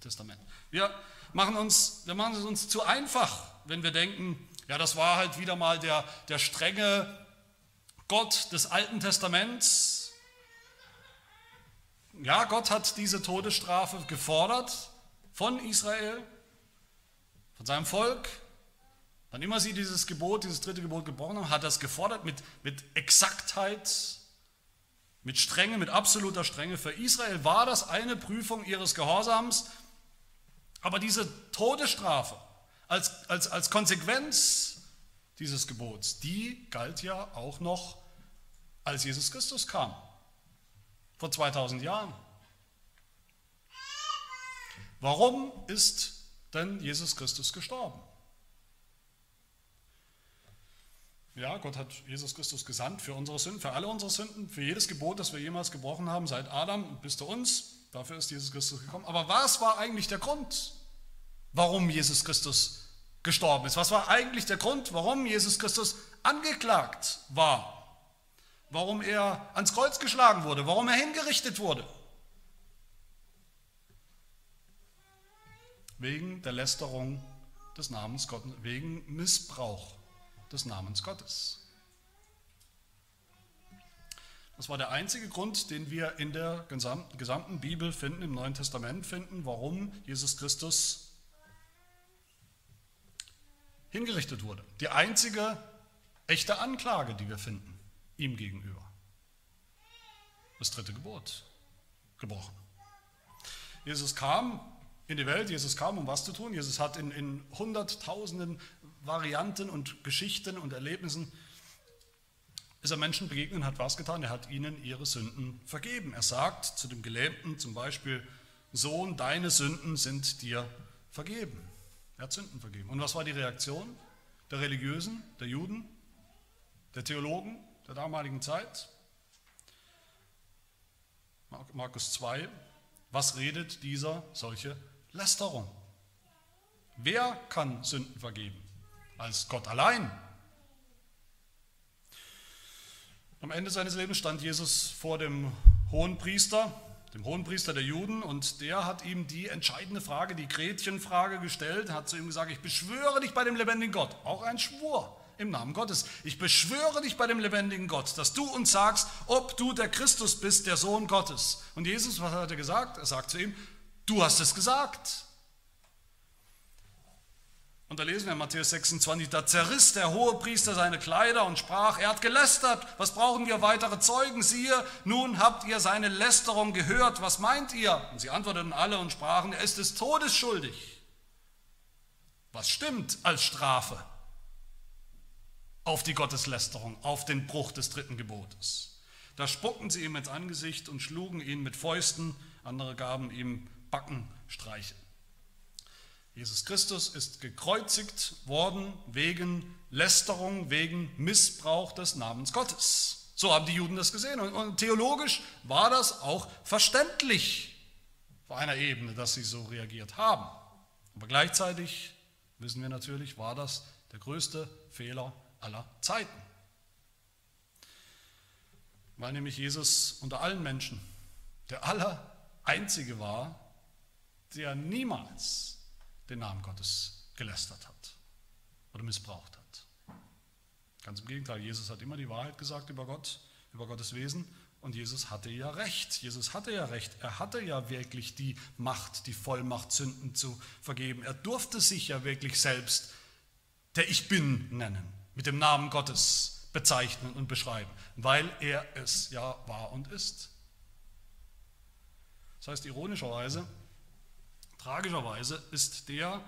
Testament. Wir machen, uns, wir machen es uns zu einfach, wenn wir denken, ja, das war halt wieder mal der, der strenge Gott des Alten Testaments, ja, Gott hat diese Todesstrafe gefordert von Israel, von seinem Volk. Wann immer sie dieses Gebot, dieses dritte Gebot gebrochen haben, hat er es gefordert mit, mit Exaktheit, mit Strenge, mit absoluter Strenge. Für Israel war das eine Prüfung ihres Gehorsams, aber diese Todesstrafe als, als, als Konsequenz dieses Gebots, die galt ja auch noch, als Jesus Christus kam vor 2000 Jahren. Warum ist denn Jesus Christus gestorben? Ja, Gott hat Jesus Christus gesandt für unsere Sünden, für alle unsere Sünden, für jedes Gebot, das wir jemals gebrochen haben, seit Adam bis zu uns. Dafür ist Jesus Christus gekommen. Aber was war eigentlich der Grund, warum Jesus Christus gestorben ist? Was war eigentlich der Grund, warum Jesus Christus angeklagt war? warum er ans Kreuz geschlagen wurde, warum er hingerichtet wurde. Wegen der Lästerung des Namens Gottes, wegen Missbrauch des Namens Gottes. Das war der einzige Grund, den wir in der gesamten Bibel finden, im Neuen Testament finden, warum Jesus Christus hingerichtet wurde. Die einzige echte Anklage, die wir finden ihm gegenüber. Das dritte Gebot gebrochen. Jesus kam in die Welt, Jesus kam, um was zu tun. Jesus hat in, in hunderttausenden Varianten und Geschichten und Erlebnissen ist er Menschen begegnet und hat was getan? Er hat ihnen ihre Sünden vergeben. Er sagt zu dem Gelähmten zum Beispiel, Sohn, deine Sünden sind dir vergeben. Er hat Sünden vergeben. Und was war die Reaktion der Religiösen, der Juden, der Theologen? der damaligen Zeit. Markus 2, was redet dieser solche Lästerung? Wer kann Sünden vergeben? Als Gott allein. Am Ende seines Lebens stand Jesus vor dem hohen Priester, dem hohen Priester der Juden, und der hat ihm die entscheidende Frage, die Gretchenfrage gestellt, hat zu ihm gesagt, ich beschwöre dich bei dem lebendigen Gott, auch ein Schwur im Namen Gottes. Ich beschwöre dich bei dem lebendigen Gott, dass du uns sagst, ob du der Christus bist, der Sohn Gottes. Und Jesus, was hat er gesagt? Er sagt zu ihm, du hast es gesagt. Und da lesen wir in Matthäus 26, da zerriss der hohe Priester seine Kleider und sprach, er hat gelästert, was brauchen wir weitere Zeugen? Siehe, nun habt ihr seine Lästerung gehört, was meint ihr? Und sie antworteten alle und sprachen, er ist des Todes schuldig. Was stimmt als Strafe auf die Gotteslästerung, auf den Bruch des dritten Gebotes? Da spuckten sie ihm ins Angesicht und schlugen ihn mit Fäusten, andere gaben ihm Backenstreiche. Jesus Christus ist gekreuzigt worden wegen Lästerung, wegen Missbrauch des Namens Gottes. So haben die Juden das gesehen. Und, theologisch war das auch verständlich auf einer Ebene, dass sie so reagiert haben. Aber gleichzeitig wissen wir natürlich, war das der größte Fehler aller Zeiten. Weil nämlich Jesus unter allen Menschen der Allereinzige war, der niemals den Namen Gottes gelästert hat oder missbraucht hat. Ganz im Gegenteil, Jesus hat immer die Wahrheit gesagt über Gott, über Gottes Wesen und Jesus hatte ja recht. Jesus hatte ja recht. Er hatte ja wirklich die Macht, die Vollmacht, Sünden zu vergeben. Er durfte sich ja wirklich selbst der Ich Bin nennen, mit dem Namen Gottes bezeichnen und beschreiben, weil er es ja war und ist. Das heißt, ironischerweise, tragischerweise ist der,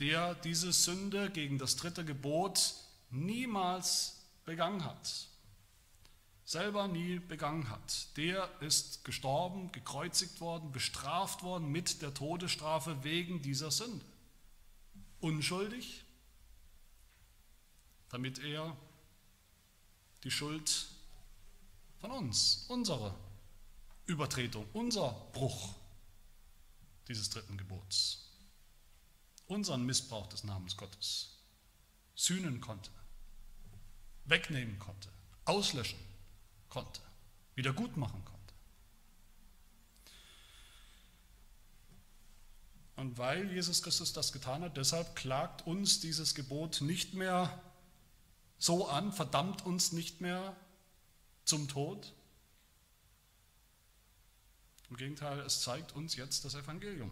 der diese Sünde gegen das dritte Gebot niemals begangen hat, selber nie begangen hat, der ist gestorben, gekreuzigt worden, bestraft worden mit der Todesstrafe wegen dieser Sünde. Unschuldig, damit er die Schuld von uns, unsere Übertretung, unser Bruch dieses dritten Gebots, unseren Missbrauch des Namens Gottes, sühnen konnte, wegnehmen konnte, auslöschen konnte, wieder gut machen konnte. Und weil Jesus Christus das getan hat, deshalb klagt uns dieses Gebot nicht mehr so an, verdammt uns nicht mehr zum Tod, im Gegenteil, es zeigt uns jetzt das Evangelium.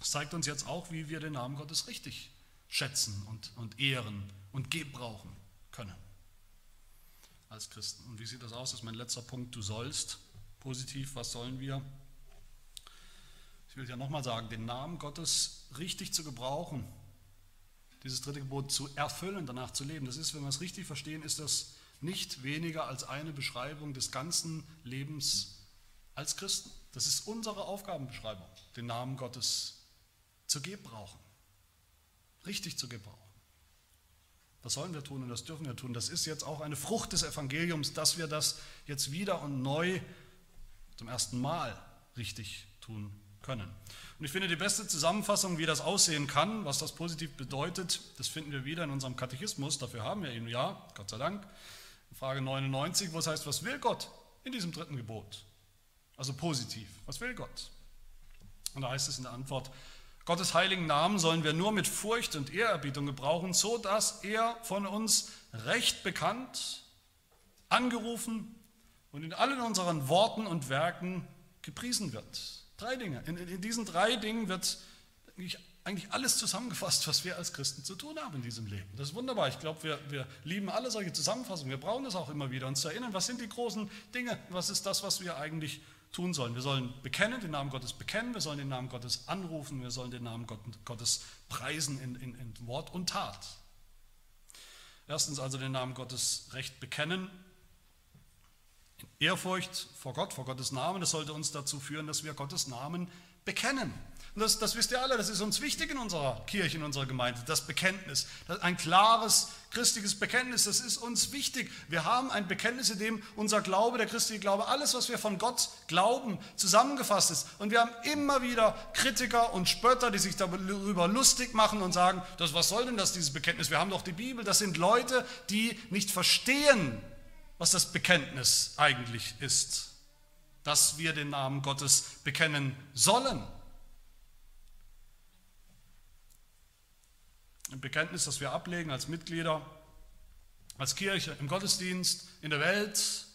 Es zeigt uns jetzt auch, wie wir den Namen Gottes richtig schätzen und, und ehren und gebrauchen können als Christen. Und wie sieht das aus? Das ist mein letzter Punkt. Du sollst. Positiv, was sollen wir? Ich will ja nochmal sagen, den Namen Gottes richtig zu gebrauchen, dieses dritte Gebot zu erfüllen, danach zu leben. Das ist, wenn wir es richtig verstehen, ist das nicht weniger als eine Beschreibung des ganzen Lebens als Christen. Das ist unsere Aufgabenbeschreibung, den Namen Gottes zu gebrauchen, richtig zu gebrauchen. Das sollen wir tun und das dürfen wir tun. Das ist jetzt auch eine Frucht des Evangeliums, dass wir das jetzt wieder und neu zum ersten Mal richtig tun können. Und ich finde, die beste Zusammenfassung, wie das aussehen kann, was das positiv bedeutet, das finden wir wieder in unserem Katechismus. Dafür haben wir ihn, ja, Gott sei Dank. Frage 99, wo es heißt, was will Gott in diesem dritten Gebot? Also positiv. Was will Gott? Und da heißt es in der Antwort, Gottes heiligen Namen sollen wir nur mit Furcht und Ehrerbietung gebrauchen, so dass er von uns recht bekannt, angerufen und in allen unseren Worten und Werken gepriesen wird. Drei Dinge. In, in diesen drei Dingen wird eigentlich alles zusammengefasst, was wir als Christen zu tun haben in diesem Leben. Das ist wunderbar. Ich glaube, wir, wir lieben alle solche Zusammenfassungen. Wir brauchen das auch immer wieder, uns zu erinnern, was sind die großen Dinge, was ist das, was wir eigentlich tun sollen. Wir sollen bekennen, den Namen Gottes bekennen, wir sollen den Namen Gottes anrufen, wir sollen den Namen Gottes preisen in, in, in Wort und Tat. Erstens also den Namen Gottes recht bekennen, in Ehrfurcht vor Gott, vor Gottes Namen. Das sollte uns dazu führen, dass wir Gottes Namen bekennen. Und das, das wisst ihr alle, das ist uns wichtig in unserer Kirche, in unserer Gemeinde, das Bekenntnis. Das ein klares christliches Bekenntnis, das ist uns wichtig. Wir haben ein Bekenntnis, in dem unser Glaube, der christliche Glaube, alles, was wir von Gott glauben, zusammengefasst ist. Und wir haben immer wieder Kritiker und Spötter, die sich darüber lustig machen und sagen, das, was soll denn das, dieses Bekenntnis? Wir haben doch die Bibel. Das sind Leute, die nicht verstehen, was das Bekenntnis eigentlich ist. Dass wir den Namen Gottes bekennen sollen. Bekenntnis, das wir ablegen als Mitglieder, als Kirche, im Gottesdienst, in der Welt.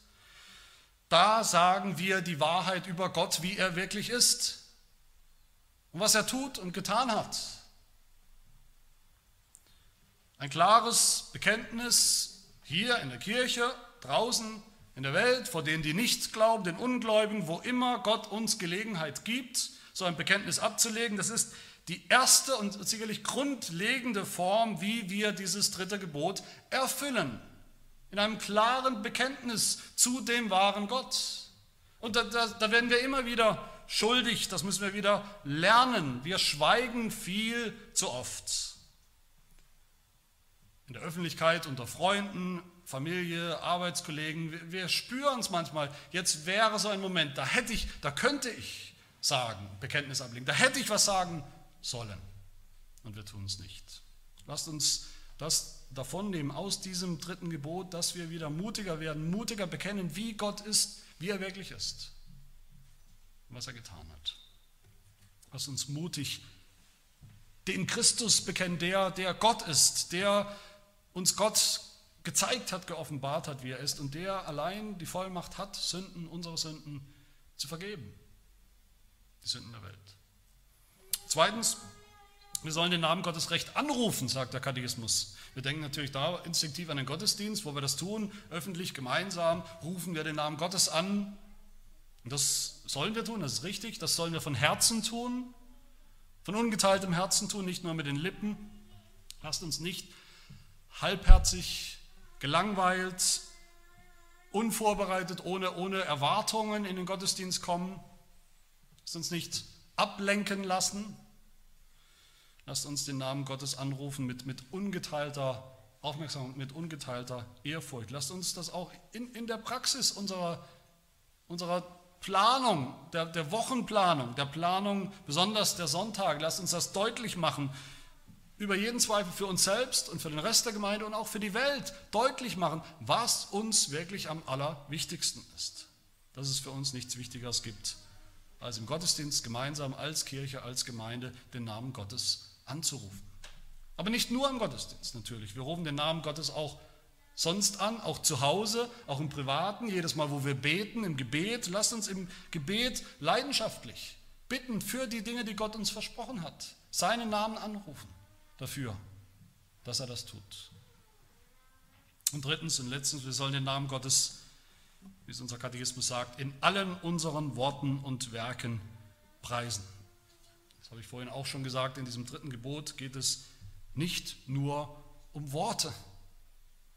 Da sagen wir die Wahrheit über Gott, wie er wirklich ist und was er tut und getan hat. Ein klares Bekenntnis hier in der Kirche, draußen in der Welt, vor denen die nicht glauben, den Ungläubigen, wo immer Gott uns Gelegenheit gibt, so ein Bekenntnis abzulegen. Das ist die erste und sicherlich grundlegende Form, wie wir dieses dritte Gebot erfüllen. In einem klaren Bekenntnis zu dem wahren Gott. Und da, da, da werden wir immer wieder schuldig, das müssen wir wieder lernen. Wir schweigen viel zu oft. In der Öffentlichkeit, unter Freunden, Familie, Arbeitskollegen, wir, wir spüren es manchmal, jetzt wäre so ein Moment, da hätte ich, da könnte ich sagen, Bekenntnis ablegen, da hätte ich was sagen sollen. Und wir tun es nicht. Lasst uns das davon nehmen aus diesem dritten Gebot, dass wir wieder mutiger werden, mutiger bekennen, wie Gott ist, wie er wirklich ist, was er getan hat. Lasst uns mutig den Christus bekennen, der, der Gott ist, der uns Gott gezeigt hat, geoffenbart hat, wie er ist und der allein die Vollmacht hat, Sünden, unsere Sünden zu vergeben. Die Sünden der Welt. Zweitens, wir sollen den Namen Gottes recht anrufen, sagt der Katechismus. Wir denken natürlich da instinktiv an den Gottesdienst, wo wir das tun, öffentlich, gemeinsam, rufen wir den Namen Gottes an. Und das sollen wir tun, das ist richtig, das sollen wir von Herzen tun, von ungeteiltem Herzen tun, nicht nur mit den Lippen. Lasst uns nicht halbherzig, gelangweilt, unvorbereitet, ohne, ohne Erwartungen in den Gottesdienst kommen. Lasst uns nicht ablenken lassen. Lasst uns den Namen Gottes anrufen mit, mit ungeteilter Aufmerksamkeit, mit ungeteilter Ehrfurcht. Lasst uns das auch in, in der Praxis unserer, unserer Planung, der, der Wochenplanung, der Planung besonders der Sonntage, lasst uns das deutlich machen, über jeden Zweifel für uns selbst und für den Rest der Gemeinde und auch für die Welt deutlich machen, was uns wirklich am allerwichtigsten ist. Dass es für uns nichts Wichtigeres gibt, als im Gottesdienst gemeinsam als Kirche, als Gemeinde den Namen Gottes anzurufen. Aber nicht nur im Gottesdienst natürlich. Wir rufen den Namen Gottes auch sonst an, auch zu Hause, auch im Privaten, jedes Mal, wo wir beten, im Gebet. Lasst uns im Gebet leidenschaftlich bitten für die Dinge, die Gott uns versprochen hat. Seinen Namen anrufen dafür, dass er das tut. Und drittens und letztens, wir sollen den Namen Gottes, wie es unser Katechismus sagt, in allen unseren Worten und Werken preisen. Das habe ich vorhin auch schon gesagt, in diesem dritten Gebot geht es nicht nur um Worte.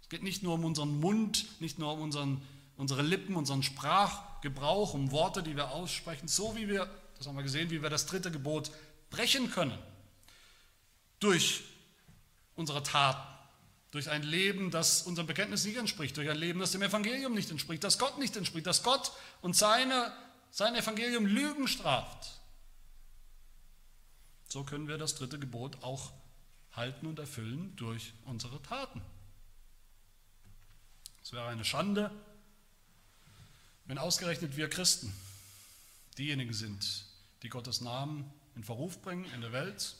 Es geht nicht nur um unseren Mund, nicht nur um unseren, unsere Lippen, unseren Sprachgebrauch, um Worte, die wir aussprechen, so wie wir, das haben wir gesehen, wie wir das dritte Gebot brechen können durch unsere Taten, durch ein Leben, das unserem Bekenntnis nicht entspricht, durch ein Leben, das dem Evangelium nicht entspricht, das Gott nicht entspricht, das Gott und seine, sein Evangelium Lügen straft. So können wir das dritte Gebot auch halten und erfüllen durch unsere Taten. Es wäre eine Schande, wenn ausgerechnet wir Christen diejenigen sind, die Gottes Namen in Verruf bringen in der Welt,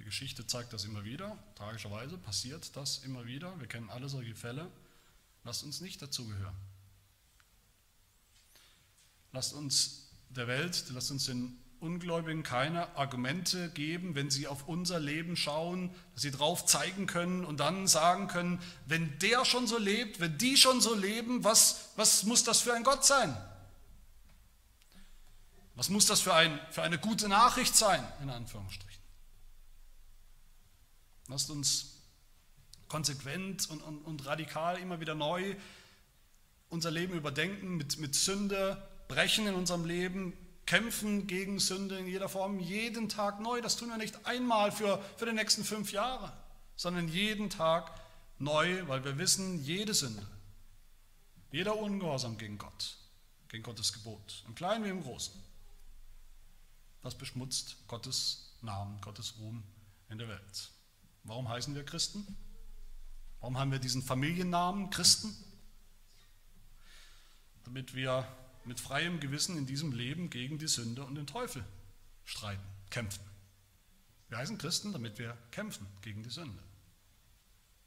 die Geschichte zeigt das immer wieder. Tragischerweise passiert das immer wieder. Wir kennen alle solche Fälle. Lasst uns nicht dazugehören. Lasst uns der Welt, lasst uns den Ungläubigen keine Argumente geben, wenn sie auf unser Leben schauen, dass sie drauf zeigen können und dann sagen können, wenn der schon so lebt, wenn die schon so leben, was, was muss das für ein Gott sein? Was muss das für, ein, für eine gute Nachricht sein, in Anführungsstrichen? Lasst uns konsequent und, und, und radikal immer wieder neu unser Leben überdenken, mit, mit Sünde brechen in unserem Leben, kämpfen gegen Sünde in jeder Form, jeden Tag neu. Das tun wir nicht einmal für, für die nächsten fünf Jahre, sondern jeden Tag neu, weil wir wissen, jede Sünde, jeder Ungehorsam gegen Gott, gegen Gottes Gebot, im Kleinen wie im Großen, das beschmutzt Gottes Namen, Gottes Ruhm in der Welt. Warum heißen wir Christen? Warum haben wir diesen Familiennamen Christen? Damit wir mit freiem Gewissen in diesem Leben gegen die Sünde und den Teufel streiten, kämpfen. Wir heißen Christen, damit wir kämpfen gegen die Sünde,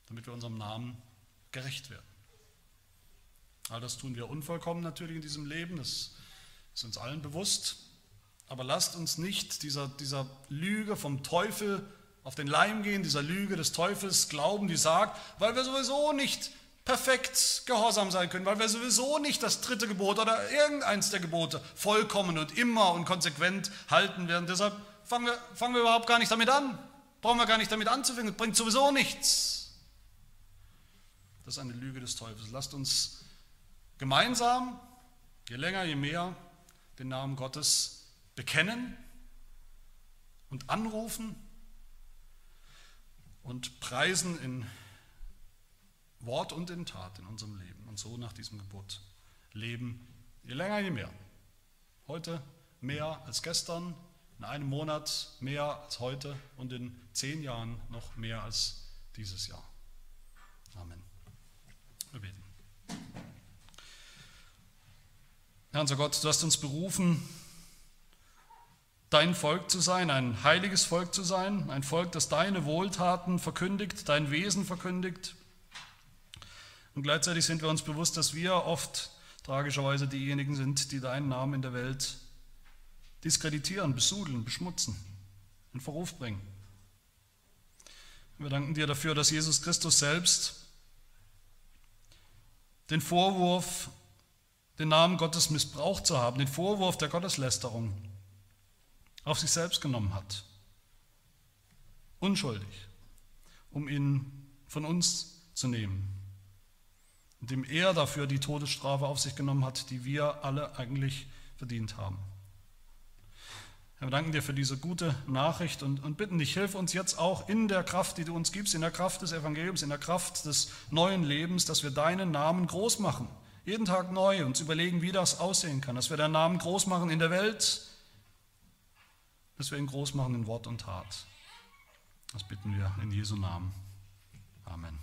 damit wir unserem Namen gerecht werden. All das tun wir unvollkommen natürlich in diesem Leben, das ist uns allen bewusst. Aber lasst uns nicht dieser, dieser Lüge vom Teufel auf den Leim gehen, dieser Lüge des Teufels glauben, die sagt, weil wir sowieso nicht perfekt gehorsam sein können, weil wir sowieso nicht das dritte Gebot oder irgendeins der Gebote vollkommen und immer und konsequent halten werden. Deshalb fangen wir, fangen wir überhaupt gar nicht damit an. Brauchen wir gar nicht damit anzufangen. Bringt sowieso nichts. Das ist eine Lüge des Teufels. Lasst uns gemeinsam, je länger, je mehr, den Namen Gottes bekennen und anrufen und preisen in Wort und in Tat in unserem Leben und so nach diesem Gebot leben, je länger, je mehr. Heute mehr als gestern, in einem Monat mehr als heute und in zehn Jahren noch mehr als dieses Jahr. Amen. Wir beten. Herr unser Gott, du hast uns berufen, dein Volk zu sein, ein heiliges Volk zu sein, ein Volk, das deine Wohltaten verkündigt, dein Wesen verkündigt. Und gleichzeitig sind wir uns bewusst, dass wir oft tragischerweise diejenigen sind, die deinen Namen in der Welt diskreditieren, besudeln, beschmutzen, in Verruf bringen. Wir danken dir dafür, dass Jesus Christus selbst den Vorwurf, den Namen Gottes missbraucht zu haben, den Vorwurf der Gotteslästerung auf sich selbst genommen hat. Unschuldig, um ihn von uns zu nehmen. Indem er dafür die Todesstrafe auf sich genommen hat, die wir alle eigentlich verdient haben. Wir danken dir für diese gute Nachricht und, und bitten dich, hilf uns jetzt auch in der Kraft, die du uns gibst, in der Kraft des Evangeliums, in der Kraft des neuen Lebens, dass wir deinen Namen groß machen. Jeden Tag neu uns überlegen, wie das aussehen kann, dass wir deinen Namen groß machen in der Welt, dass wir ihn groß machen in Wort und Tat. Das bitten wir in Jesu Namen. Amen.